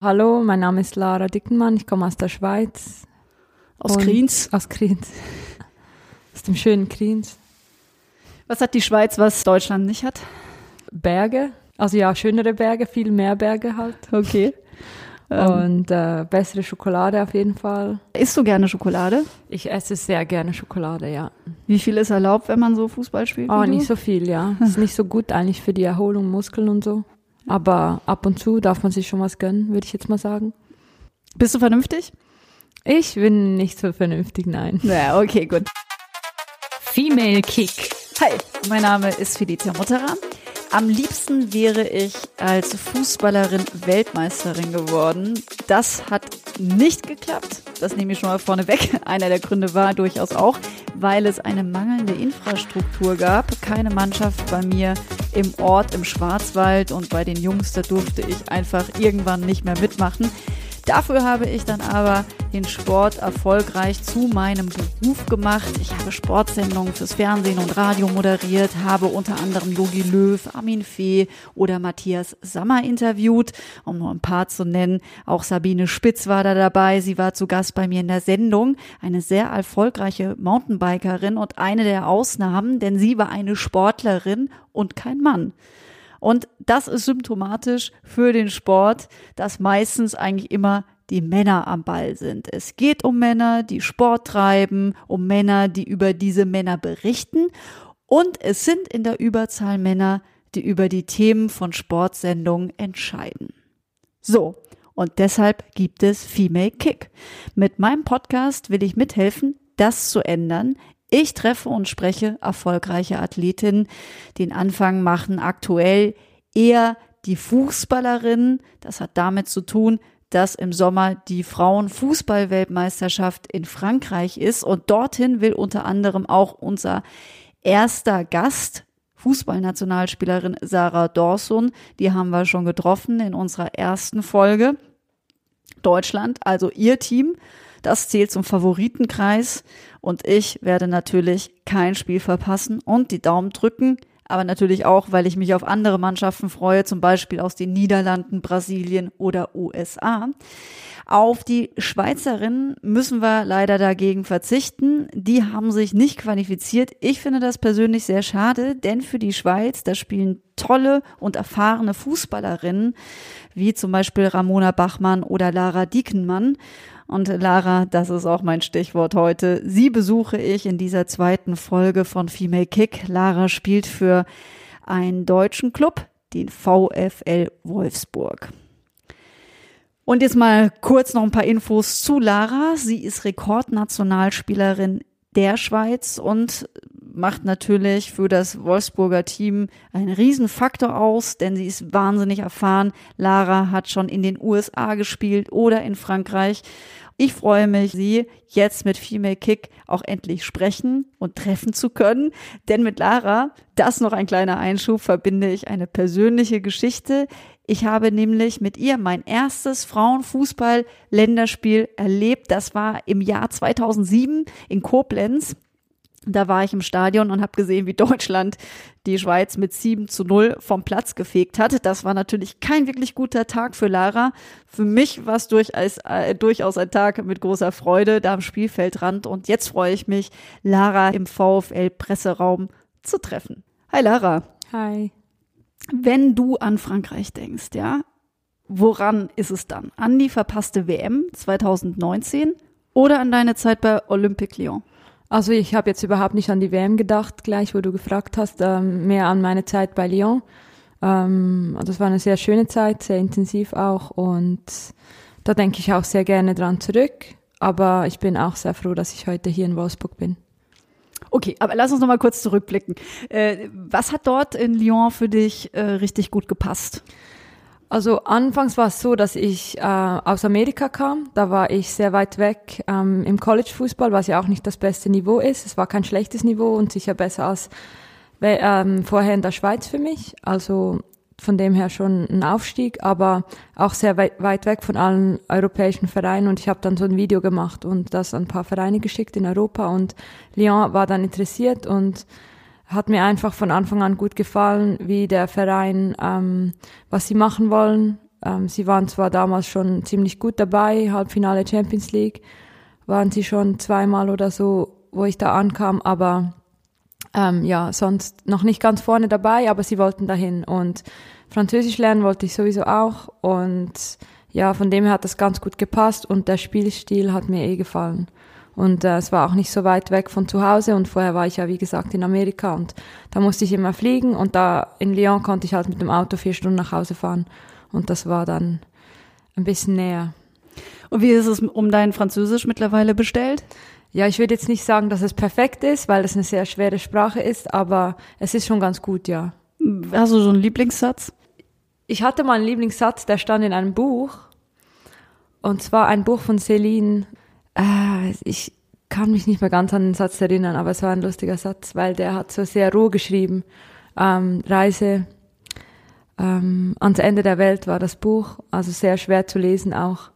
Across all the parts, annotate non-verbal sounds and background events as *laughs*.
Hallo, mein Name ist Lara Dickenmann, ich komme aus der Schweiz. Aus Kriens. Aus Kriens. Aus dem schönen Kriens. Was hat die Schweiz, was Deutschland nicht hat? Berge, also ja, schönere Berge, viel mehr Berge halt. Okay. *laughs* Ähm, Und äh, bessere Schokolade auf jeden Fall. isst du gerne Schokolade? Ich esse sehr gerne Schokolade, ja. Wie viel ist erlaubt, wenn man so Fußball spielt? Oh, nicht so viel, ja. Ist nicht so gut eigentlich für die Erholung, Muskeln und so. Aber ab und zu darf man sich schon was gönnen, würde ich jetzt mal sagen. Bist du vernünftig? Ich bin nicht so vernünftig, nein. Ja, okay, gut. Female Kick. Hi, mein Name ist Felicia Mutterer. Am liebsten wäre ich als Fußballerin Weltmeisterin geworden. Das hat nicht geklappt. Das nehme ich schon mal vorneweg. *laughs* Einer der Gründe war durchaus auch, weil es eine mangelnde Infrastruktur gab. Keine Mannschaft bei mir im Ort im Schwarzwald und bei den Jungs, da durfte ich einfach irgendwann nicht mehr mitmachen. Dafür habe ich dann aber den Sport erfolgreich zu meinem Beruf gemacht. Ich habe Sportsendungen fürs Fernsehen und Radio moderiert, habe unter anderem Jogi Löw, Armin Fee oder Matthias Sammer interviewt, um nur ein paar zu nennen. Auch Sabine Spitz war da dabei. Sie war zu Gast bei mir in der Sendung. Eine sehr erfolgreiche Mountainbikerin und eine der Ausnahmen, denn sie war eine Sportlerin und kein Mann. Und das ist symptomatisch für den Sport, dass meistens eigentlich immer die Männer am Ball sind. Es geht um Männer, die Sport treiben, um Männer, die über diese Männer berichten. Und es sind in der Überzahl Männer, die über die Themen von Sportsendungen entscheiden. So, und deshalb gibt es Female Kick. Mit meinem Podcast will ich mithelfen, das zu ändern. Ich treffe und spreche erfolgreiche Athletinnen. Den Anfang machen aktuell eher die Fußballerinnen. Das hat damit zu tun, dass im Sommer die Frauenfußballweltmeisterschaft in Frankreich ist. Und dorthin will unter anderem auch unser erster Gast, Fußballnationalspielerin Sarah Dawson, die haben wir schon getroffen in unserer ersten Folge. Deutschland, also ihr Team, das zählt zum Favoritenkreis. Und ich werde natürlich kein Spiel verpassen und die Daumen drücken, aber natürlich auch, weil ich mich auf andere Mannschaften freue, zum Beispiel aus den Niederlanden, Brasilien oder USA. Auf die Schweizerinnen müssen wir leider dagegen verzichten. Die haben sich nicht qualifiziert. Ich finde das persönlich sehr schade, denn für die Schweiz, da spielen tolle und erfahrene Fußballerinnen, wie zum Beispiel Ramona Bachmann oder Lara Diekenmann. Und Lara, das ist auch mein Stichwort heute. Sie besuche ich in dieser zweiten Folge von Female Kick. Lara spielt für einen deutschen Club, den VfL Wolfsburg. Und jetzt mal kurz noch ein paar Infos zu Lara. Sie ist Rekordnationalspielerin der Schweiz und macht natürlich für das Wolfsburger Team einen Riesenfaktor aus, denn sie ist wahnsinnig erfahren. Lara hat schon in den USA gespielt oder in Frankreich. Ich freue mich, sie jetzt mit Female Kick auch endlich sprechen und treffen zu können. Denn mit Lara, das noch ein kleiner Einschub, verbinde ich eine persönliche Geschichte. Ich habe nämlich mit ihr mein erstes Frauenfußball-Länderspiel erlebt. Das war im Jahr 2007 in Koblenz. Da war ich im Stadion und habe gesehen, wie Deutschland die Schweiz mit 7 zu 0 vom Platz gefegt hat. Das war natürlich kein wirklich guter Tag für Lara. Für mich war es durchaus, äh, durchaus ein Tag mit großer Freude da am Spielfeldrand. Und jetzt freue ich mich, Lara im VfL-Presseraum zu treffen. Hi Lara. Hi. Wenn du an Frankreich denkst, ja, woran ist es dann? An die verpasste WM 2019 oder an deine Zeit bei Olympique Lyon? Also ich habe jetzt überhaupt nicht an die WM gedacht, gleich wo du gefragt hast, ähm, mehr an meine Zeit bei Lyon. Ähm, das war eine sehr schöne Zeit, sehr intensiv auch und da denke ich auch sehr gerne dran zurück. Aber ich bin auch sehr froh, dass ich heute hier in Wolfsburg bin. Okay, aber lass uns noch mal kurz zurückblicken. Äh, was hat dort in Lyon für dich äh, richtig gut gepasst? Also anfangs war es so, dass ich äh, aus Amerika kam. Da war ich sehr weit weg ähm, im College-Fußball, was ja auch nicht das beste Niveau ist. Es war kein schlechtes Niveau und sicher besser als ähm, vorher in der Schweiz für mich. Also von dem her schon ein Aufstieg, aber auch sehr weit, weit weg von allen europäischen Vereinen. Und ich habe dann so ein Video gemacht und das an ein paar Vereine geschickt in Europa. Und Lyon war dann interessiert und hat mir einfach von Anfang an gut gefallen, wie der Verein, ähm, was sie machen wollen. Ähm, sie waren zwar damals schon ziemlich gut dabei, Halbfinale Champions League, waren sie schon zweimal oder so, wo ich da ankam, aber ähm, ja, sonst noch nicht ganz vorne dabei, aber sie wollten dahin und Französisch lernen wollte ich sowieso auch und ja, von dem her hat das ganz gut gepasst und der Spielstil hat mir eh gefallen. Und äh, es war auch nicht so weit weg von zu Hause und vorher war ich ja, wie gesagt, in Amerika und da musste ich immer fliegen und da in Lyon konnte ich halt mit dem Auto vier Stunden nach Hause fahren und das war dann ein bisschen näher. Und wie ist es um dein Französisch mittlerweile bestellt? Ja, ich würde jetzt nicht sagen, dass es perfekt ist, weil es eine sehr schwere Sprache ist, aber es ist schon ganz gut, ja. Hast du so einen Lieblingssatz? Ich hatte mal einen Lieblingssatz, der stand in einem Buch. Und zwar ein Buch von Celine. Äh, ich kann mich nicht mehr ganz an den Satz erinnern, aber es war ein lustiger Satz, weil der hat so sehr roh geschrieben. Ähm, Reise ähm, ans Ende der Welt war das Buch, also sehr schwer zu lesen auch.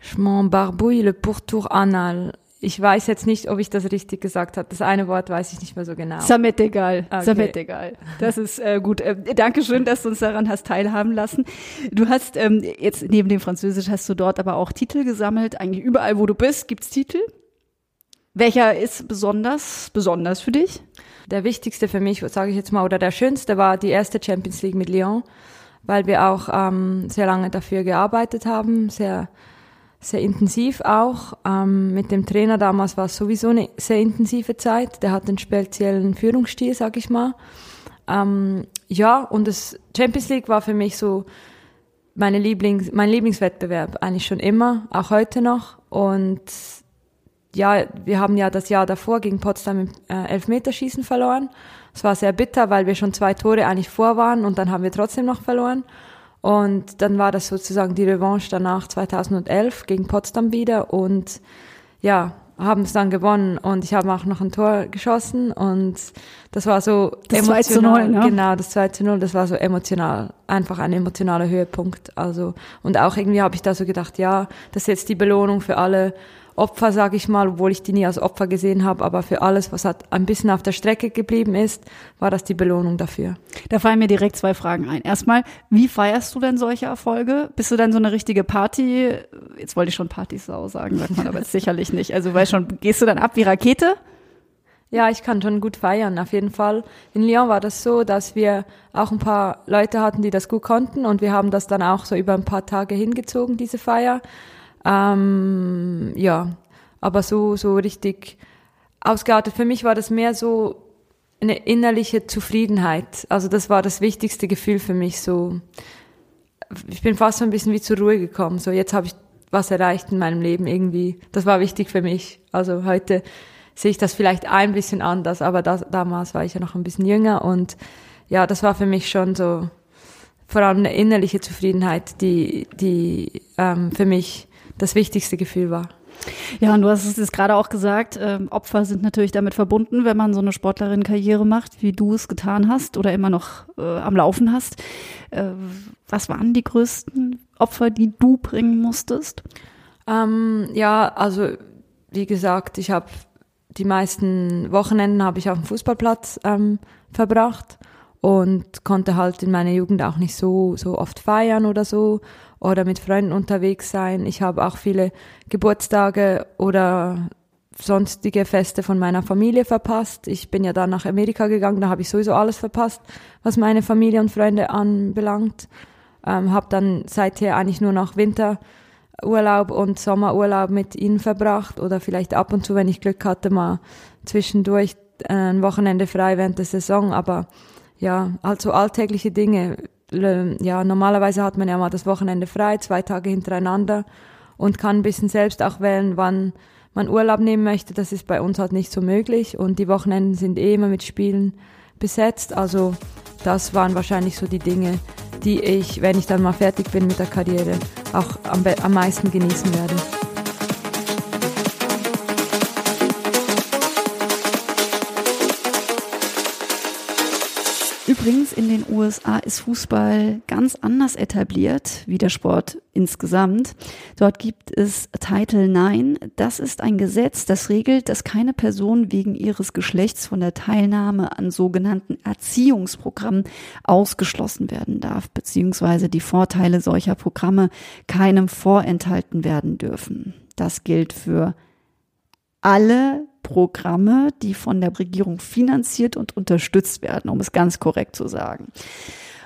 Je m'en barbouille le pourtour anal ich weiß jetzt nicht, ob ich das richtig gesagt habe. Das eine Wort weiß ich nicht mehr so genau. Samet egal. Okay. Samet egal. Das ist äh, gut. Äh, Dankeschön, dass du uns daran hast teilhaben lassen. Du hast ähm, jetzt neben dem Französisch hast du dort aber auch Titel gesammelt. Eigentlich überall, wo du bist, gibt's Titel. Welcher ist besonders besonders für dich? Der wichtigste für mich, sage ich jetzt mal, oder der schönste war die erste Champions League mit Lyon, weil wir auch ähm, sehr lange dafür gearbeitet haben, sehr sehr intensiv auch. Ähm, mit dem Trainer damals war es sowieso eine sehr intensive Zeit. Der hat einen speziellen Führungsstil, sag ich mal. Ähm, ja, und das Champions League war für mich so meine Lieblings, mein Lieblingswettbewerb, eigentlich schon immer, auch heute noch. Und ja, wir haben ja das Jahr davor gegen Potsdam im äh, Elfmeterschießen verloren. Es war sehr bitter, weil wir schon zwei Tore eigentlich vor waren und dann haben wir trotzdem noch verloren. Und dann war das sozusagen die Revanche danach 2011 gegen Potsdam wieder und ja, haben es dann gewonnen und ich habe auch noch ein Tor geschossen und das war so das emotional. 2 zu 0, ne? Genau, das 2 zu 0, das war so emotional, einfach ein emotionaler Höhepunkt. Also, und auch irgendwie habe ich da so gedacht, ja, das ist jetzt die Belohnung für alle Opfer, sage ich mal, obwohl ich die nie als Opfer gesehen habe, aber für alles, was halt ein bisschen auf der Strecke geblieben ist, war das die Belohnung dafür. Da fallen mir direkt zwei Fragen ein. Erstmal, wie feierst du denn solche Erfolge? Bist du dann so eine richtige Party? Jetzt wollte ich schon Partysau sagen, sagt man aber sicherlich nicht. Also, weißt schon, gehst du dann ab wie Rakete? Ja, ich kann schon gut feiern, auf jeden Fall. In Lyon war das so, dass wir auch ein paar Leute hatten, die das gut konnten und wir haben das dann auch so über ein paar Tage hingezogen, diese Feier. Ähm, ja, aber so, so richtig ausgeartet. Für mich war das mehr so eine innerliche Zufriedenheit. Also das war das wichtigste Gefühl für mich. So, ich bin fast so ein bisschen wie zur Ruhe gekommen. So, jetzt habe ich was erreicht in meinem Leben irgendwie. Das war wichtig für mich. Also heute sehe ich das vielleicht ein bisschen anders, aber das, damals war ich ja noch ein bisschen jünger und ja, das war für mich schon so vor allem eine innerliche Zufriedenheit, die, die ähm, für mich das wichtigste Gefühl war. Ja, und du hast es jetzt gerade auch gesagt, äh, Opfer sind natürlich damit verbunden, wenn man so eine Sportlerin-Karriere macht, wie du es getan hast oder immer noch äh, am Laufen hast. Äh, was waren die größten Opfer, die du bringen musstest? Ähm, ja, also wie gesagt, ich habe die meisten Wochenenden habe ich auf dem Fußballplatz ähm, verbracht und konnte halt in meiner Jugend auch nicht so so oft feiern oder so oder mit Freunden unterwegs sein. Ich habe auch viele Geburtstage oder sonstige Feste von meiner Familie verpasst. Ich bin ja dann nach Amerika gegangen, da habe ich sowieso alles verpasst, was meine Familie und Freunde anbelangt. Ähm, habe dann seither eigentlich nur noch Winterurlaub und Sommerurlaub mit ihnen verbracht oder vielleicht ab und zu, wenn ich Glück hatte, mal zwischendurch äh, ein Wochenende frei während der Saison. Aber ja, also alltägliche Dinge ja, normalerweise hat man ja mal das Wochenende frei, zwei Tage hintereinander und kann ein bisschen selbst auch wählen, wann man Urlaub nehmen möchte. Das ist bei uns halt nicht so möglich und die Wochenenden sind eh immer mit Spielen besetzt. Also das waren wahrscheinlich so die Dinge, die ich, wenn ich dann mal fertig bin mit der Karriere, auch am, am meisten genießen werde. Übrigens, in den USA ist Fußball ganz anders etabliert wie der Sport insgesamt. Dort gibt es Title IX. Das ist ein Gesetz, das regelt, dass keine Person wegen ihres Geschlechts von der Teilnahme an sogenannten Erziehungsprogrammen ausgeschlossen werden darf, beziehungsweise die Vorteile solcher Programme keinem vorenthalten werden dürfen. Das gilt für alle Programme, die von der Regierung finanziert und unterstützt werden, um es ganz korrekt zu sagen.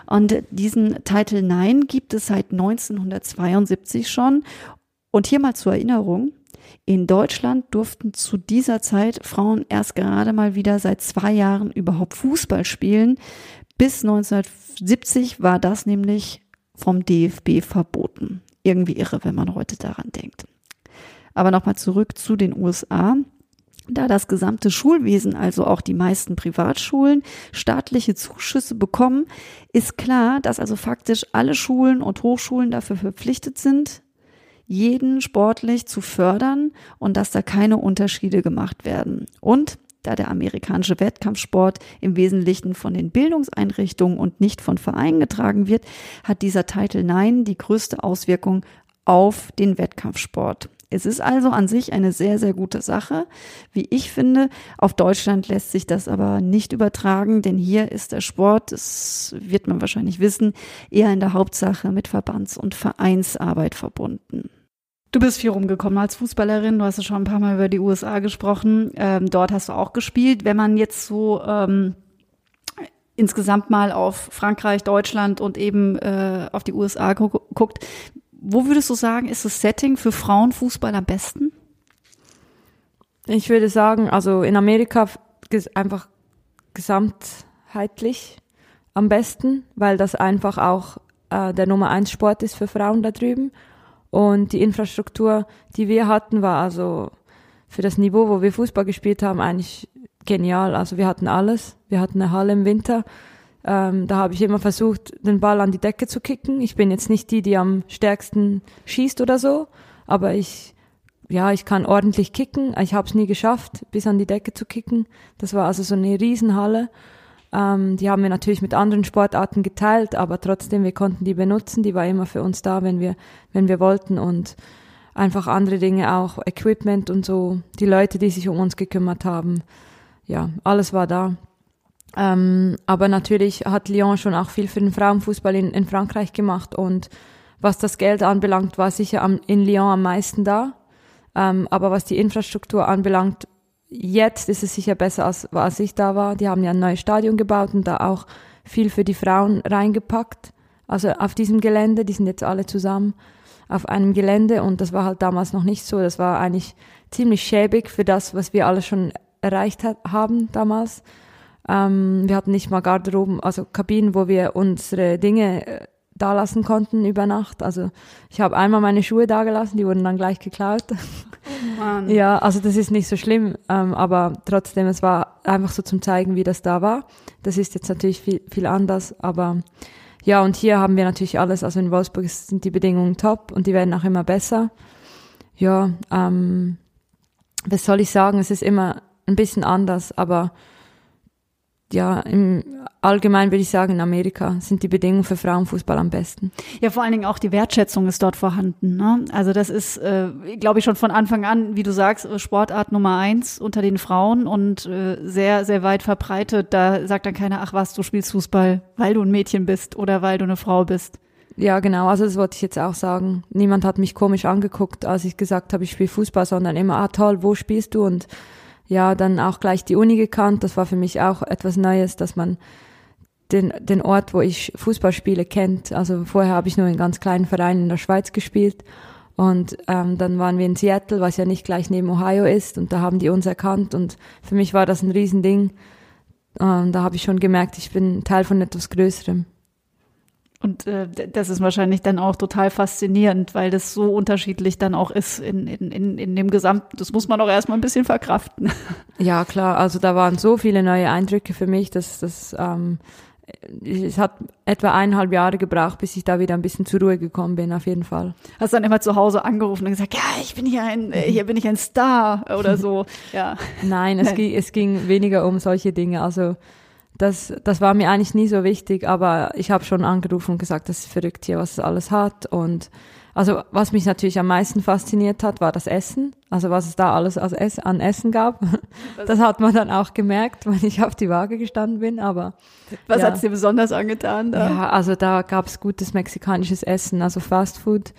Und diesen Titel IX gibt es seit 1972 schon. Und hier mal zur Erinnerung. In Deutschland durften zu dieser Zeit Frauen erst gerade mal wieder seit zwei Jahren überhaupt Fußball spielen. Bis 1970 war das nämlich vom DFB verboten. Irgendwie irre, wenn man heute daran denkt. Aber nochmal zurück zu den USA. Da das gesamte Schulwesen, also auch die meisten Privatschulen, staatliche Zuschüsse bekommen, ist klar, dass also faktisch alle Schulen und Hochschulen dafür verpflichtet sind, jeden sportlich zu fördern und dass da keine Unterschiede gemacht werden. Und da der amerikanische Wettkampfsport im Wesentlichen von den Bildungseinrichtungen und nicht von Vereinen getragen wird, hat dieser Titel Nein die größte Auswirkung auf den Wettkampfsport. Es ist also an sich eine sehr, sehr gute Sache, wie ich finde. Auf Deutschland lässt sich das aber nicht übertragen, denn hier ist der Sport, das wird man wahrscheinlich wissen, eher in der Hauptsache mit Verbands- und Vereinsarbeit verbunden. Du bist viel rumgekommen als Fußballerin. Du hast ja schon ein paar Mal über die USA gesprochen. Ähm, dort hast du auch gespielt. Wenn man jetzt so ähm, insgesamt mal auf Frankreich, Deutschland und eben äh, auf die USA gu guckt, wo würdest du sagen, ist das Setting für Frauenfußball am besten? Ich würde sagen, also in Amerika einfach gesamtheitlich am besten, weil das einfach auch äh, der Nummer eins Sport ist für Frauen da drüben. Und die Infrastruktur, die wir hatten, war also für das Niveau, wo wir Fußball gespielt haben, eigentlich genial. Also wir hatten alles. Wir hatten eine Halle im Winter, ähm, da habe ich immer versucht, den Ball an die Decke zu kicken. Ich bin jetzt nicht die, die am stärksten schießt oder so, aber ich, ja, ich kann ordentlich kicken. Ich habe es nie geschafft, bis an die Decke zu kicken. Das war also so eine Riesenhalle. Ähm, die haben wir natürlich mit anderen Sportarten geteilt, aber trotzdem, wir konnten die benutzen. Die war immer für uns da, wenn wir, wenn wir wollten und einfach andere Dinge auch, Equipment und so, die Leute, die sich um uns gekümmert haben. Ja, alles war da. Ähm, aber natürlich hat Lyon schon auch viel für den Frauenfußball in, in Frankreich gemacht und was das Geld anbelangt, war sicher am, in Lyon am meisten da. Ähm, aber was die Infrastruktur anbelangt, jetzt ist es sicher besser, als, als ich da war. Die haben ja ein neues Stadion gebaut und da auch viel für die Frauen reingepackt. Also auf diesem Gelände, die sind jetzt alle zusammen auf einem Gelände und das war halt damals noch nicht so. Das war eigentlich ziemlich schäbig für das, was wir alle schon erreicht hat, haben damals. Ähm, wir hatten nicht mal Garderoben, also Kabinen, wo wir unsere Dinge äh, da lassen konnten über Nacht. Also ich habe einmal meine Schuhe da gelassen, die wurden dann gleich geklaut. Oh Mann. *laughs* ja, also das ist nicht so schlimm, ähm, aber trotzdem, es war einfach so zum zeigen, wie das da war. Das ist jetzt natürlich viel, viel anders, aber ja, und hier haben wir natürlich alles, also in Wolfsburg sind die Bedingungen top und die werden auch immer besser. Ja, ähm, was soll ich sagen, es ist immer ein bisschen anders, aber ja, im allgemein würde ich sagen, in Amerika sind die Bedingungen für Frauenfußball am besten. Ja, vor allen Dingen auch die Wertschätzung ist dort vorhanden. Ne? Also das ist, äh, glaube ich, schon von Anfang an, wie du sagst, Sportart Nummer eins unter den Frauen und äh, sehr, sehr weit verbreitet. Da sagt dann keiner, ach was, du spielst Fußball, weil du ein Mädchen bist oder weil du eine Frau bist. Ja, genau. Also das wollte ich jetzt auch sagen. Niemand hat mich komisch angeguckt, als ich gesagt habe, ich spiele Fußball, sondern immer, ah toll, wo spielst du? Und ja, dann auch gleich die Uni gekannt. Das war für mich auch etwas Neues, dass man den, den Ort, wo ich Fußball spiele, kennt. Also vorher habe ich nur in ganz kleinen Vereinen in der Schweiz gespielt. Und ähm, dann waren wir in Seattle, was ja nicht gleich neben Ohio ist. Und da haben die uns erkannt. Und für mich war das ein Riesending. Und da habe ich schon gemerkt, ich bin Teil von etwas Größerem. Und äh, das ist wahrscheinlich dann auch total faszinierend, weil das so unterschiedlich dann auch ist in, in, in, in dem Gesamten. Das muss man auch erstmal ein bisschen verkraften. *laughs* Ja, klar. Also da waren so viele neue Eindrücke für mich, dass das ähm, es hat etwa eineinhalb Jahre gebraucht, bis ich da wieder ein bisschen zur Ruhe gekommen bin, auf jeden Fall. Hast dann immer zu Hause angerufen und gesagt, ja, ich bin hier ein, äh, hier bin ich ein Star oder so, *laughs* ja. Nein, es, Ging, es ging weniger um solche Dinge. Also das, das war mir eigentlich nie so wichtig, aber ich habe schon angerufen und gesagt, das ist verrückt hier, was es alles hat und also was mich natürlich am meisten fasziniert hat, war das Essen. Also was es da alles an Essen gab. Das hat man dann auch gemerkt, wenn ich auf die Waage gestanden bin. Aber was ja. hat's dir besonders angetan? Da? Ja, also da gab es gutes mexikanisches Essen, also Fast Food.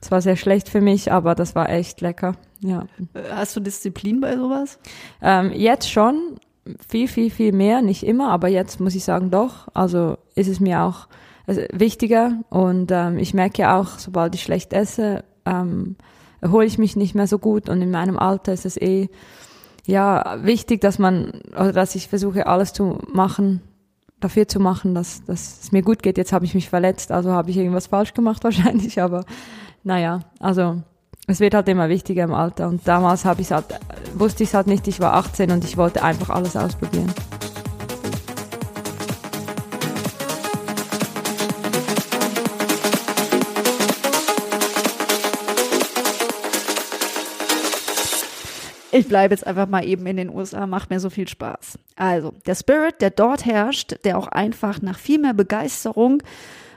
Es war sehr schlecht für mich, aber das war echt lecker. Ja. Hast du Disziplin bei sowas? Ähm, jetzt schon viel, viel, viel mehr. Nicht immer, aber jetzt muss ich sagen doch. Also ist es mir auch also wichtiger. Und ähm, ich merke ja auch, sobald ich schlecht esse, ähm, erhole ich mich nicht mehr so gut. Und in meinem Alter ist es eh ja wichtig, dass man, oder dass ich versuche, alles zu machen, dafür zu machen, dass, dass es mir gut geht. Jetzt habe ich mich verletzt, also habe ich irgendwas falsch gemacht *laughs* wahrscheinlich, aber naja, also es wird halt immer wichtiger im Alter. Und damals habe ich halt, wusste ich es halt nicht, ich war 18 und ich wollte einfach alles ausprobieren. Ich bleibe jetzt einfach mal eben in den USA, macht mir so viel Spaß. Also, der Spirit, der dort herrscht, der auch einfach nach viel mehr Begeisterung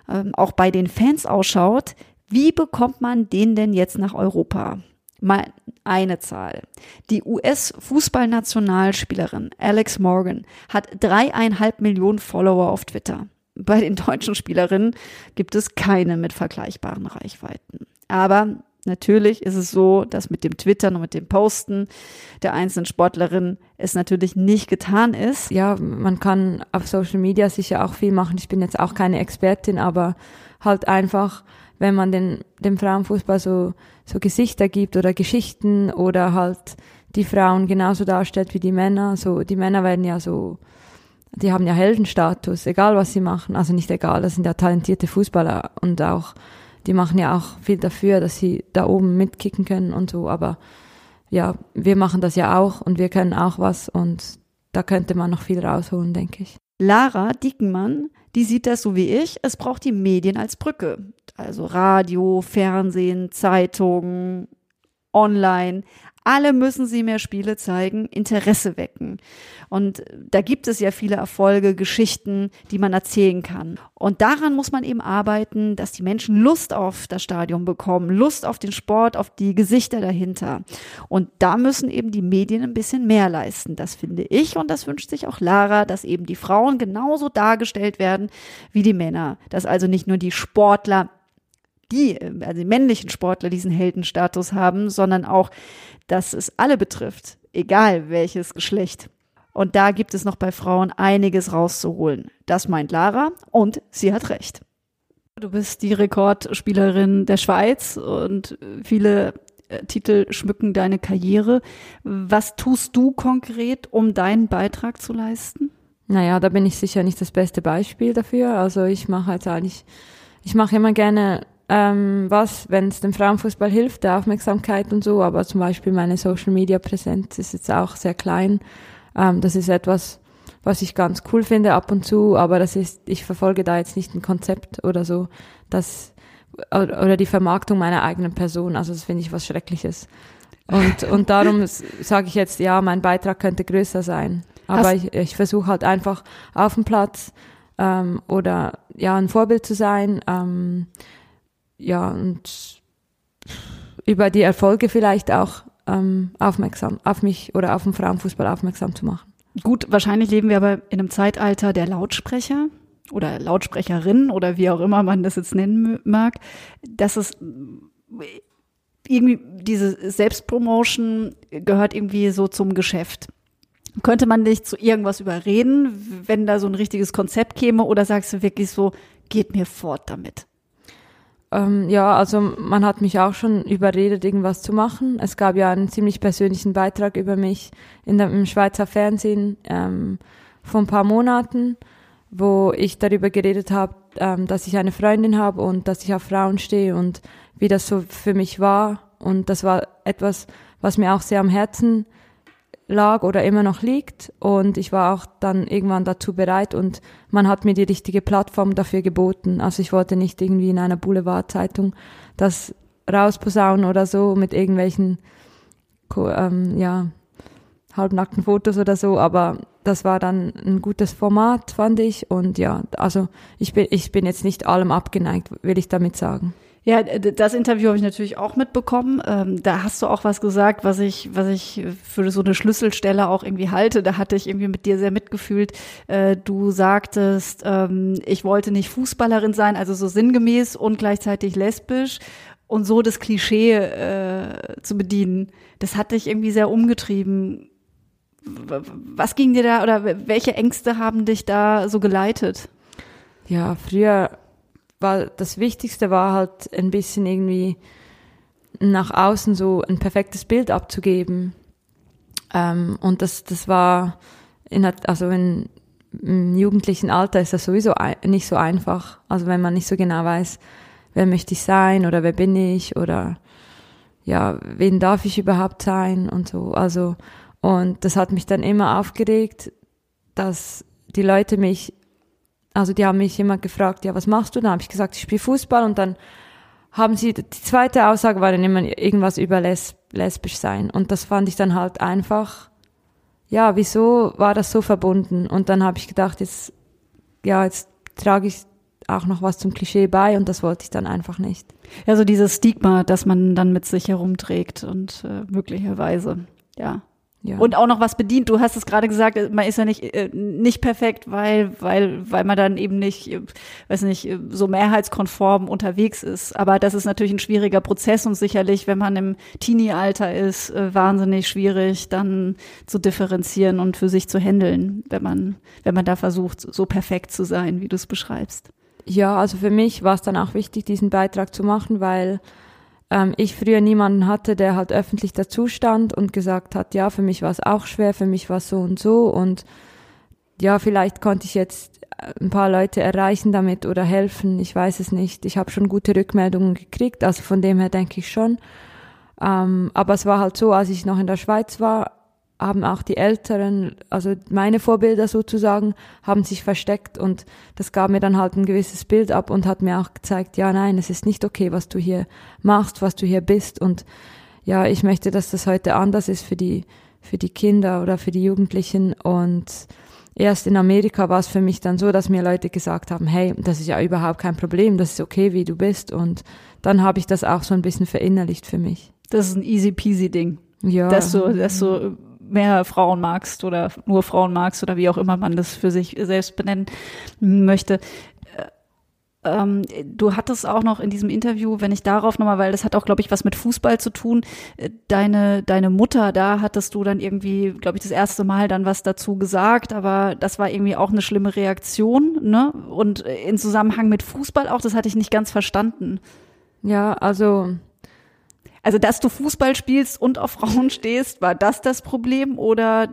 ähm, auch bei den Fans ausschaut, wie bekommt man den denn jetzt nach Europa? Mal eine Zahl. Die US-Fußballnationalspielerin Alex Morgan hat dreieinhalb Millionen Follower auf Twitter. Bei den deutschen Spielerinnen gibt es keine mit vergleichbaren Reichweiten. Aber Natürlich ist es so, dass mit dem Twittern und mit dem Posten der einzelnen Sportlerin es natürlich nicht getan ist. Ja, man kann auf Social Media sicher auch viel machen. Ich bin jetzt auch keine Expertin, aber halt einfach, wenn man den, dem Frauenfußball so, so Gesichter gibt oder Geschichten oder halt die Frauen genauso darstellt wie die Männer. So, die Männer werden ja so, die haben ja Heldenstatus, egal was sie machen. Also nicht egal, das sind ja talentierte Fußballer und auch die machen ja auch viel dafür, dass sie da oben mitkicken können und so. Aber ja, wir machen das ja auch und wir können auch was und da könnte man noch viel rausholen, denke ich. Lara Dickenmann, die sieht das so wie ich. Es braucht die Medien als Brücke. Also Radio, Fernsehen, Zeitungen, online. Alle müssen sie mehr Spiele zeigen, Interesse wecken. Und da gibt es ja viele Erfolge, Geschichten, die man erzählen kann. Und daran muss man eben arbeiten, dass die Menschen Lust auf das Stadion bekommen, Lust auf den Sport, auf die Gesichter dahinter. Und da müssen eben die Medien ein bisschen mehr leisten. Das finde ich und das wünscht sich auch Lara, dass eben die Frauen genauso dargestellt werden wie die Männer. Dass also nicht nur die Sportler die, also die männlichen Sportler diesen Heldenstatus haben, sondern auch, dass es alle betrifft, egal welches Geschlecht. Und da gibt es noch bei Frauen einiges rauszuholen. Das meint Lara und sie hat recht. Du bist die Rekordspielerin der Schweiz und viele äh, Titel schmücken deine Karriere. Was tust du konkret, um deinen Beitrag zu leisten? Naja, da bin ich sicher nicht das beste Beispiel dafür. Also ich mache jetzt eigentlich, ich mache immer gerne ähm, was, wenn es dem Frauenfußball hilft, der Aufmerksamkeit und so, aber zum Beispiel meine Social Media Präsenz ist jetzt auch sehr klein. Ähm, das ist etwas, was ich ganz cool finde ab und zu, aber das ist, ich verfolge da jetzt nicht ein Konzept oder so, das oder die Vermarktung meiner eigenen Person, also das finde ich was Schreckliches. Und, *laughs* und darum sage ich jetzt, ja, mein Beitrag könnte größer sein. Aber Hast ich, ich versuche halt einfach auf dem Platz ähm, oder ja, ein Vorbild zu sein. Ähm, ja, und über die Erfolge vielleicht auch ähm, aufmerksam auf mich oder auf den Frauenfußball aufmerksam zu machen. Gut, wahrscheinlich leben wir aber in einem Zeitalter der Lautsprecher oder Lautsprecherin oder wie auch immer man das jetzt nennen mag, dass es irgendwie diese Selbstpromotion gehört irgendwie so zum Geschäft. Könnte man dich zu irgendwas überreden, wenn da so ein richtiges Konzept käme oder sagst du wirklich so, geht mir fort damit? Ähm, ja, also man hat mich auch schon überredet, irgendwas zu machen. Es gab ja einen ziemlich persönlichen Beitrag über mich in der, im Schweizer Fernsehen ähm, vor ein paar Monaten, wo ich darüber geredet habe, ähm, dass ich eine Freundin habe und dass ich auf Frauen stehe und wie das so für mich war. Und das war etwas, was mir auch sehr am Herzen lag oder immer noch liegt. Und ich war auch dann irgendwann dazu bereit und man hat mir die richtige Plattform dafür geboten. Also ich wollte nicht irgendwie in einer Boulevardzeitung das rausposaunen oder so mit irgendwelchen ähm, ja, halbnackten Fotos oder so, aber das war dann ein gutes Format, fand ich. Und ja, also ich bin, ich bin jetzt nicht allem abgeneigt, will ich damit sagen. Ja, das Interview habe ich natürlich auch mitbekommen. Ähm, da hast du auch was gesagt, was ich, was ich für so eine Schlüsselstelle auch irgendwie halte. Da hatte ich irgendwie mit dir sehr mitgefühlt. Äh, du sagtest, ähm, ich wollte nicht Fußballerin sein, also so sinngemäß und gleichzeitig lesbisch und so das Klischee äh, zu bedienen. Das hat dich irgendwie sehr umgetrieben. Was ging dir da oder welche Ängste haben dich da so geleitet? Ja, früher war das Wichtigste war halt ein bisschen irgendwie nach außen so ein perfektes Bild abzugeben. Ähm, und das, das war in, also in, im jugendlichen Alter ist das sowieso nicht so einfach. Also wenn man nicht so genau weiß, wer möchte ich sein oder wer bin ich oder ja, wen darf ich überhaupt sein und so. Also, und das hat mich dann immer aufgeregt, dass die Leute mich also die haben mich immer gefragt, ja, was machst du? Dann habe ich gesagt, ich spiele Fußball und dann haben sie, die zweite Aussage war dann immer irgendwas über les, lesbisch sein. Und das fand ich dann halt einfach, ja, wieso war das so verbunden? Und dann habe ich gedacht, jetzt, ja, jetzt trage ich auch noch was zum Klischee bei und das wollte ich dann einfach nicht. Ja, so dieses Stigma, das man dann mit sich herumträgt und äh, möglicherweise, ja. Ja. Und auch noch was bedient. Du hast es gerade gesagt, man ist ja nicht äh, nicht perfekt, weil weil weil man dann eben nicht, äh, weiß nicht, äh, so mehrheitskonform unterwegs ist. Aber das ist natürlich ein schwieriger Prozess und sicherlich, wenn man im Teenie-Alter ist, äh, wahnsinnig schwierig, dann zu differenzieren und für sich zu handeln, wenn man wenn man da versucht, so perfekt zu sein, wie du es beschreibst. Ja, also für mich war es dann auch wichtig, diesen Beitrag zu machen, weil ähm, ich früher niemanden hatte, der halt öffentlich dazu stand und gesagt hat, ja, für mich war es auch schwer, für mich war es so und so und ja, vielleicht konnte ich jetzt äh, ein paar Leute erreichen damit oder helfen, ich weiß es nicht. Ich habe schon gute Rückmeldungen gekriegt, also von dem her denke ich schon. Ähm, aber es war halt so, als ich noch in der Schweiz war, haben auch die Älteren, also meine Vorbilder sozusagen, haben sich versteckt und das gab mir dann halt ein gewisses Bild ab und hat mir auch gezeigt, ja, nein, es ist nicht okay, was du hier machst, was du hier bist und ja, ich möchte, dass das heute anders ist für die, für die Kinder oder für die Jugendlichen und erst in Amerika war es für mich dann so, dass mir Leute gesagt haben, hey, das ist ja überhaupt kein Problem, das ist okay, wie du bist und dann habe ich das auch so ein bisschen verinnerlicht für mich. Das ist ein easy peasy Ding. Ja. Dass du, dass du mehr Frauen magst oder nur Frauen magst oder wie auch immer man das für sich selbst benennen möchte. Äh, ähm, du hattest auch noch in diesem Interview, wenn ich darauf nochmal, weil das hat auch, glaube ich, was mit Fußball zu tun, äh, deine, deine Mutter, da hattest du dann irgendwie, glaube ich, das erste Mal dann was dazu gesagt, aber das war irgendwie auch eine schlimme Reaktion, ne? Und in Zusammenhang mit Fußball auch, das hatte ich nicht ganz verstanden. Ja, also also, dass du Fußball spielst und auf Frauen *laughs* stehst, war das das Problem oder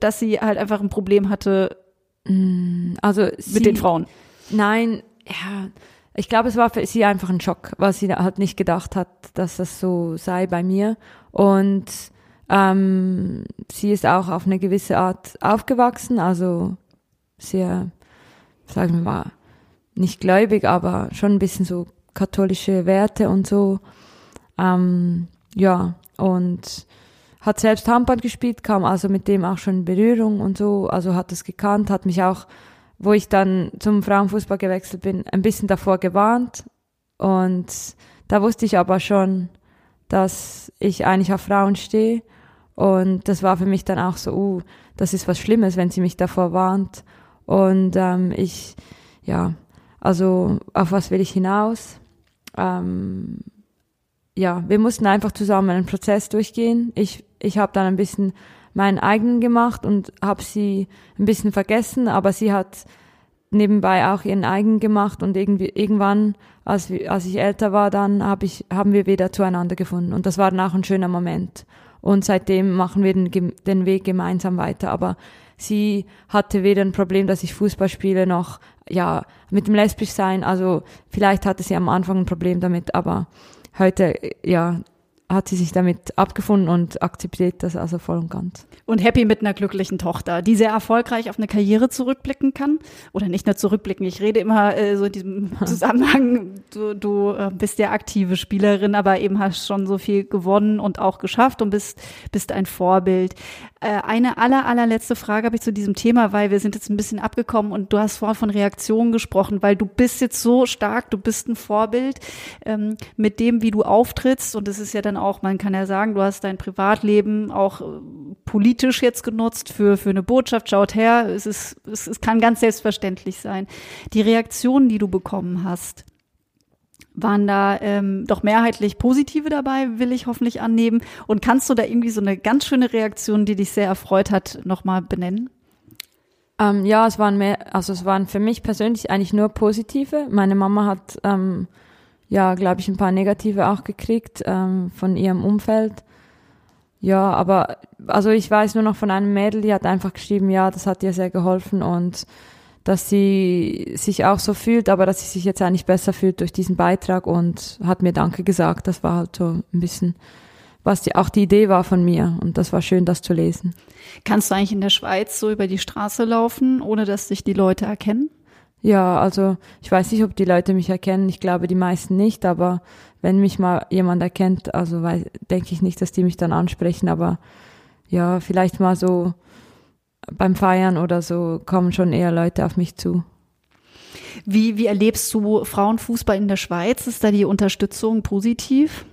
dass sie halt einfach ein Problem hatte mm, also mit sie, den Frauen? Nein, ja, ich glaube, es war für sie einfach ein Schock, weil sie halt nicht gedacht hat, dass das so sei bei mir. Und ähm, sie ist auch auf eine gewisse Art aufgewachsen, also sehr, sagen wir mal, nicht gläubig, aber schon ein bisschen so katholische Werte und so. Ähm, ja, und hat selbst Handball gespielt, kam also mit dem auch schon in Berührung und so, also hat es gekannt, hat mich auch, wo ich dann zum Frauenfußball gewechselt bin, ein bisschen davor gewarnt. Und da wusste ich aber schon, dass ich eigentlich auf Frauen stehe. Und das war für mich dann auch so, uh, das ist was Schlimmes, wenn sie mich davor warnt. Und ähm, ich, ja, also auf was will ich hinaus? Ähm, ja, wir mussten einfach zusammen einen Prozess durchgehen. Ich, ich habe dann ein bisschen meinen eigenen gemacht und habe sie ein bisschen vergessen, aber sie hat nebenbei auch ihren eigenen gemacht und irgendwie irgendwann, als, als ich älter war, dann hab ich, haben wir wieder zueinander gefunden und das war dann auch ein schöner Moment. Und seitdem machen wir den, den Weg gemeinsam weiter. Aber sie hatte weder ein Problem, dass ich Fußball spiele, noch ja mit dem Lesbischsein. Also vielleicht hatte sie am Anfang ein Problem damit, aber heute, ja, hat sie sich damit abgefunden und akzeptiert das also voll und ganz. Und happy mit einer glücklichen Tochter, die sehr erfolgreich auf eine Karriere zurückblicken kann. Oder nicht nur zurückblicken, ich rede immer äh, so in diesem *laughs* Zusammenhang, du, du äh, bist ja aktive Spielerin, aber eben hast schon so viel gewonnen und auch geschafft und bist, bist ein Vorbild. Äh, eine aller, allerletzte Frage habe ich zu diesem Thema, weil wir sind jetzt ein bisschen abgekommen und du hast vorhin von Reaktionen gesprochen, weil du bist jetzt so stark, du bist ein Vorbild ähm, mit dem, wie du auftrittst und es ist ja dann auch, man kann ja sagen, du hast dein Privatleben auch äh, politisch jetzt genutzt für, für eine Botschaft, schaut her, es, ist, es, es kann ganz selbstverständlich sein. Die Reaktionen, die du bekommen hast, waren da ähm, doch mehrheitlich positive dabei, will ich hoffentlich annehmen. Und kannst du da irgendwie so eine ganz schöne Reaktion, die dich sehr erfreut hat, nochmal benennen? Ähm, ja, es waren mehr, also es waren für mich persönlich eigentlich nur positive. Meine Mama hat ähm, ja, glaube ich, ein paar negative auch gekriegt ähm, von ihrem Umfeld. Ja, aber also ich weiß nur noch von einem Mädel, die hat einfach geschrieben, ja, das hat ihr sehr geholfen und dass sie sich auch so fühlt, aber dass sie sich jetzt eigentlich besser fühlt durch diesen Beitrag und hat mir Danke gesagt. Das war halt so ein bisschen, was die, auch die Idee war von mir und das war schön, das zu lesen. Kannst du eigentlich in der Schweiz so über die Straße laufen, ohne dass sich die Leute erkennen? Ja, also ich weiß nicht, ob die Leute mich erkennen. Ich glaube, die meisten nicht, aber wenn mich mal jemand erkennt, also denke ich nicht, dass die mich dann ansprechen, aber ja, vielleicht mal so beim Feiern oder so kommen schon eher Leute auf mich zu. Wie, wie erlebst du Frauenfußball in der Schweiz? Ist da die Unterstützung positiv?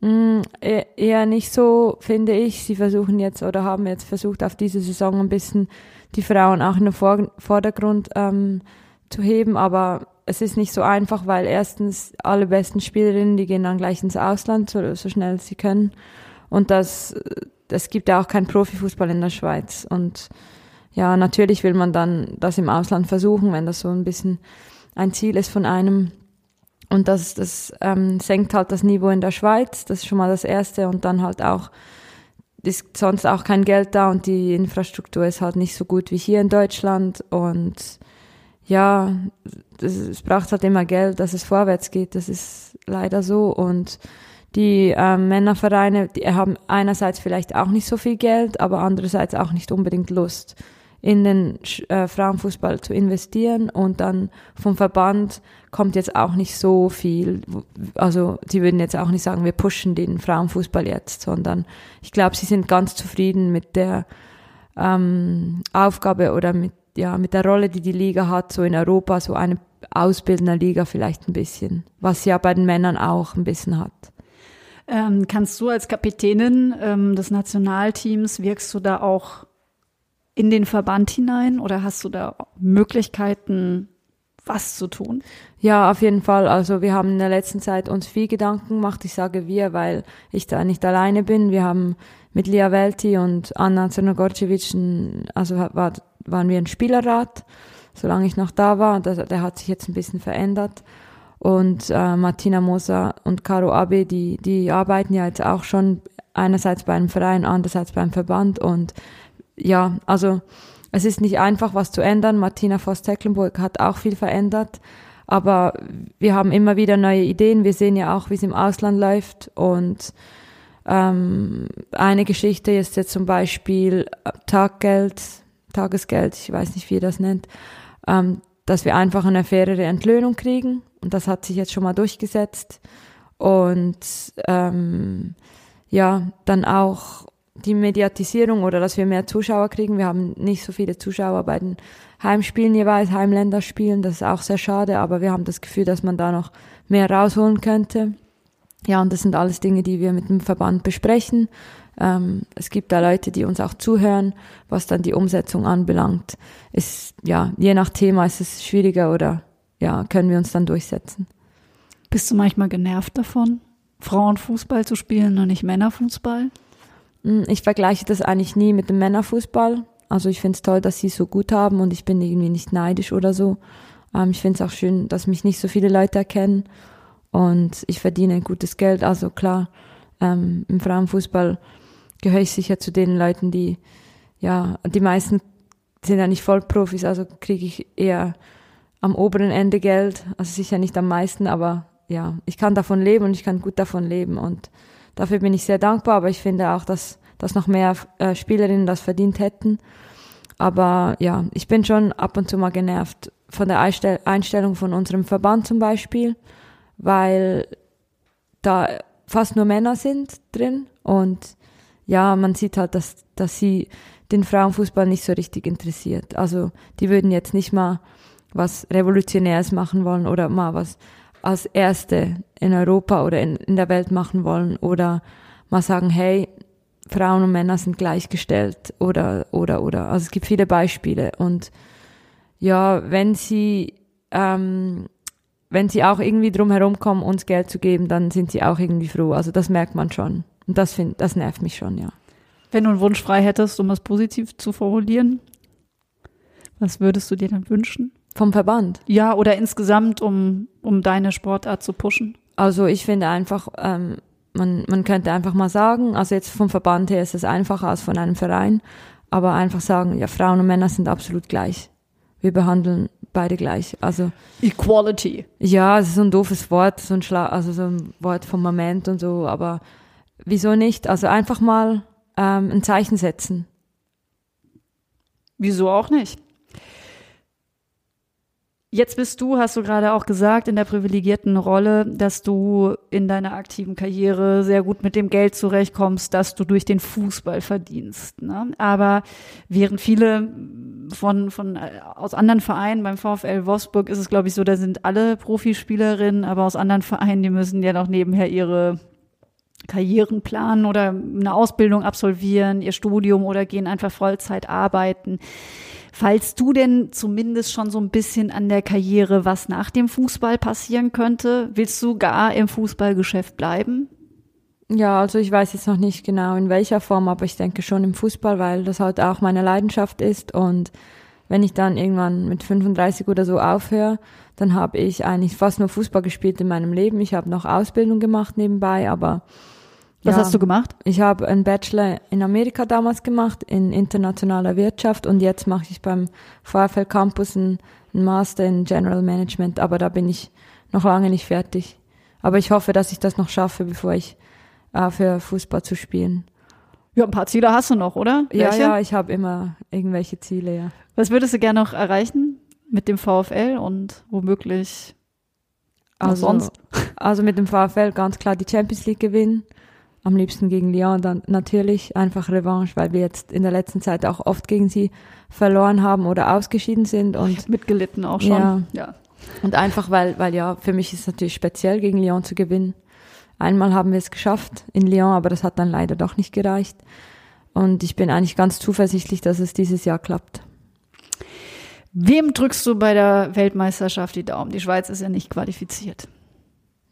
Mm, e-, eher nicht so, finde ich. Sie versuchen jetzt oder haben jetzt versucht, auf diese Saison ein bisschen die Frauen auch in den Vor Vordergrund ähm, zu heben, aber es ist nicht so einfach, weil erstens alle besten Spielerinnen, die gehen dann gleich ins Ausland, so, so schnell sie können. Und das es gibt ja auch keinen Profifußball in der Schweiz. Und ja, natürlich will man dann das im Ausland versuchen, wenn das so ein bisschen ein Ziel ist von einem. Und das, das ähm, senkt halt das Niveau in der Schweiz, das ist schon mal das Erste. Und dann halt auch, ist sonst auch kein Geld da und die Infrastruktur ist halt nicht so gut wie hier in Deutschland. Und ja, es braucht halt immer Geld, dass es vorwärts geht. Das ist leider so. Und die äh, Männervereine, die haben einerseits vielleicht auch nicht so viel Geld, aber andererseits auch nicht unbedingt Lust, in den äh, Frauenfußball zu investieren. Und dann vom Verband kommt jetzt auch nicht so viel. Also sie würden jetzt auch nicht sagen, wir pushen den Frauenfußball jetzt, sondern ich glaube, sie sind ganz zufrieden mit der ähm, Aufgabe oder mit ja mit der Rolle, die die Liga hat, so in Europa, so eine ausbildende Liga vielleicht ein bisschen, was sie ja bei den Männern auch ein bisschen hat. Ähm, kannst du als Kapitänin ähm, des Nationalteams, wirkst du da auch in den Verband hinein oder hast du da Möglichkeiten, was zu tun? Ja, auf jeden Fall. Also wir haben in der letzten Zeit uns viel Gedanken gemacht. Ich sage wir, weil ich da nicht alleine bin. Wir haben mit Lia Welti und Anna Zernogorcevic, also war, waren wir ein Spielerrat, solange ich noch da war. Der, der hat sich jetzt ein bisschen verändert. Und äh, Martina Moser und Caro Abe, die, die arbeiten ja jetzt auch schon einerseits bei einem Verein, andererseits beim Verband. Und ja, also es ist nicht einfach, was zu ändern. Martina Voss-Tecklenburg hat auch viel verändert. Aber wir haben immer wieder neue Ideen. Wir sehen ja auch, wie es im Ausland läuft. Und ähm, eine Geschichte ist jetzt zum Beispiel Taggeld, Tagesgeld, ich weiß nicht, wie ihr das nennt, ähm, dass wir einfach eine fairere Entlöhnung kriegen und das hat sich jetzt schon mal durchgesetzt. Und ähm, ja, dann auch die Mediatisierung oder dass wir mehr Zuschauer kriegen. Wir haben nicht so viele Zuschauer bei den Heimspielen jeweils, Heimländerspielen. Das ist auch sehr schade, aber wir haben das Gefühl, dass man da noch mehr rausholen könnte. Ja, und das sind alles Dinge, die wir mit dem Verband besprechen. Ähm, es gibt da Leute, die uns auch zuhören, was dann die Umsetzung anbelangt. Ist, ja, je nach Thema ist es schwieriger oder ja, können wir uns dann durchsetzen. Bist du manchmal genervt davon, Frauenfußball zu spielen und nicht Männerfußball? Hm, ich vergleiche das eigentlich nie mit dem Männerfußball. Also ich finde es toll, dass sie es so gut haben und ich bin irgendwie nicht neidisch oder so. Ähm, ich finde es auch schön, dass mich nicht so viele Leute erkennen und ich verdiene ein gutes Geld. Also klar, ähm, im Frauenfußball gehöre ich sicher zu den Leuten, die, ja, die meisten sind ja nicht Vollprofis, also kriege ich eher am oberen Ende Geld, also sicher nicht am meisten, aber ja, ich kann davon leben und ich kann gut davon leben und dafür bin ich sehr dankbar, aber ich finde auch, dass, dass noch mehr äh, Spielerinnen das verdient hätten. Aber ja, ich bin schon ab und zu mal genervt von der Einstell Einstellung von unserem Verband zum Beispiel, weil da fast nur Männer sind drin und ja, man sieht halt, dass, dass sie den Frauenfußball nicht so richtig interessiert. Also die würden jetzt nicht mal was Revolutionäres machen wollen oder mal was als Erste in Europa oder in, in der Welt machen wollen oder mal sagen, hey, Frauen und Männer sind gleichgestellt oder, oder, oder. Also es gibt viele Beispiele und ja, wenn sie, ähm, wenn sie auch irgendwie drum herum kommen, uns Geld zu geben, dann sind sie auch irgendwie froh. Also das merkt man schon. Und das find, das nervt mich schon, ja. Wenn du einen Wunsch frei hättest, um es positiv zu formulieren, was würdest du dir dann wünschen? Vom Verband? Ja, oder insgesamt, um, um deine Sportart zu pushen? Also ich finde einfach, ähm, man, man könnte einfach mal sagen, also jetzt vom Verband her ist es einfacher als von einem Verein, aber einfach sagen, ja, Frauen und Männer sind absolut gleich. Wir behandeln beide gleich. Also Equality. Ja, es ist so ein doofes Wort, so ein Schla also so ein Wort vom Moment und so, aber wieso nicht? Also einfach mal ähm, ein Zeichen setzen. Wieso auch nicht? Jetzt bist du, hast du gerade auch gesagt, in der privilegierten Rolle, dass du in deiner aktiven Karriere sehr gut mit dem Geld zurechtkommst, dass du durch den Fußball verdienst. Ne? Aber während viele von, von äh, aus anderen Vereinen beim VfL Wolfsburg ist es, glaube ich, so, da sind alle Profispielerinnen, aber aus anderen Vereinen, die müssen ja noch nebenher ihre Karrieren planen oder eine Ausbildung absolvieren, ihr Studium oder gehen einfach Vollzeit arbeiten. Falls du denn zumindest schon so ein bisschen an der Karriere, was nach dem Fußball passieren könnte, willst du gar im Fußballgeschäft bleiben? Ja, also ich weiß jetzt noch nicht genau in welcher Form, aber ich denke schon im Fußball, weil das halt auch meine Leidenschaft ist und wenn ich dann irgendwann mit 35 oder so aufhöre, dann habe ich eigentlich fast nur Fußball gespielt in meinem Leben. Ich habe noch Ausbildung gemacht nebenbei, aber was ja, hast du gemacht? Ich habe einen Bachelor in Amerika damals gemacht, in internationaler Wirtschaft und jetzt mache ich beim VfL Campus einen, einen Master in General Management, aber da bin ich noch lange nicht fertig. Aber ich hoffe, dass ich das noch schaffe, bevor ich aufhöre, Fußball zu spielen. Ja, ein paar Ziele hast du noch, oder? Welche? Ja, ja, ich habe immer irgendwelche Ziele, ja. Was würdest du gerne noch erreichen mit dem VfL und womöglich also, sonst? Also mit dem VfL ganz klar die Champions League gewinnen am liebsten gegen Lyon dann natürlich einfach Revanche, weil wir jetzt in der letzten Zeit auch oft gegen sie verloren haben oder ausgeschieden sind und *laughs* mitgelitten auch schon. Ja. ja. Und einfach weil weil ja für mich ist es natürlich speziell gegen Lyon zu gewinnen. Einmal haben wir es geschafft in Lyon, aber das hat dann leider doch nicht gereicht. Und ich bin eigentlich ganz zuversichtlich, dass es dieses Jahr klappt. Wem drückst du bei der Weltmeisterschaft die Daumen? Die Schweiz ist ja nicht qualifiziert.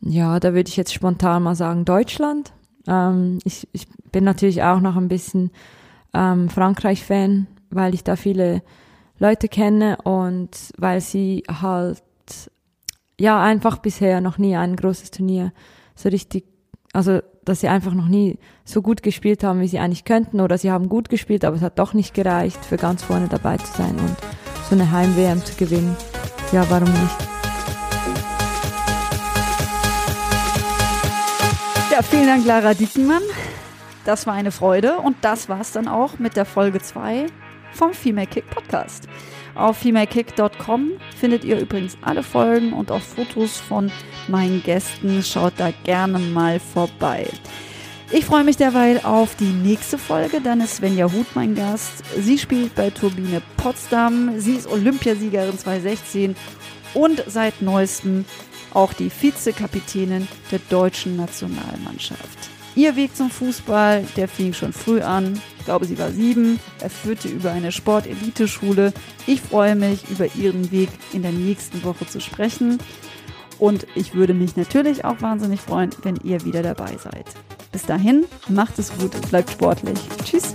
Ja, da würde ich jetzt spontan mal sagen Deutschland. Ähm, ich, ich bin natürlich auch noch ein bisschen ähm, Frankreich-Fan, weil ich da viele Leute kenne und weil sie halt ja einfach bisher noch nie ein großes Turnier so richtig, also dass sie einfach noch nie so gut gespielt haben, wie sie eigentlich könnten oder sie haben gut gespielt, aber es hat doch nicht gereicht, für ganz vorne dabei zu sein und so eine Heim-WM zu gewinnen. Ja, warum nicht? Ja, vielen Dank, Lara Dietenmann. Das war eine Freude und das war's dann auch mit der Folge 2 vom Female Kick Podcast. Auf femalekick.com findet ihr übrigens alle Folgen und auch Fotos von meinen Gästen. Schaut da gerne mal vorbei. Ich freue mich derweil auf die nächste Folge, dann ist Svenja Huth mein Gast. Sie spielt bei Turbine Potsdam. Sie ist Olympiasiegerin 2016 und seit neuestem auch die Vizekapitänin der deutschen Nationalmannschaft. Ihr Weg zum Fußball, der fing schon früh an. Ich glaube, sie war sieben. Er führte über eine Sporteliteschule. Ich freue mich, über ihren Weg in der nächsten Woche zu sprechen. Und ich würde mich natürlich auch wahnsinnig freuen, wenn ihr wieder dabei seid. Bis dahin, macht es gut, bleibt sportlich. Tschüss.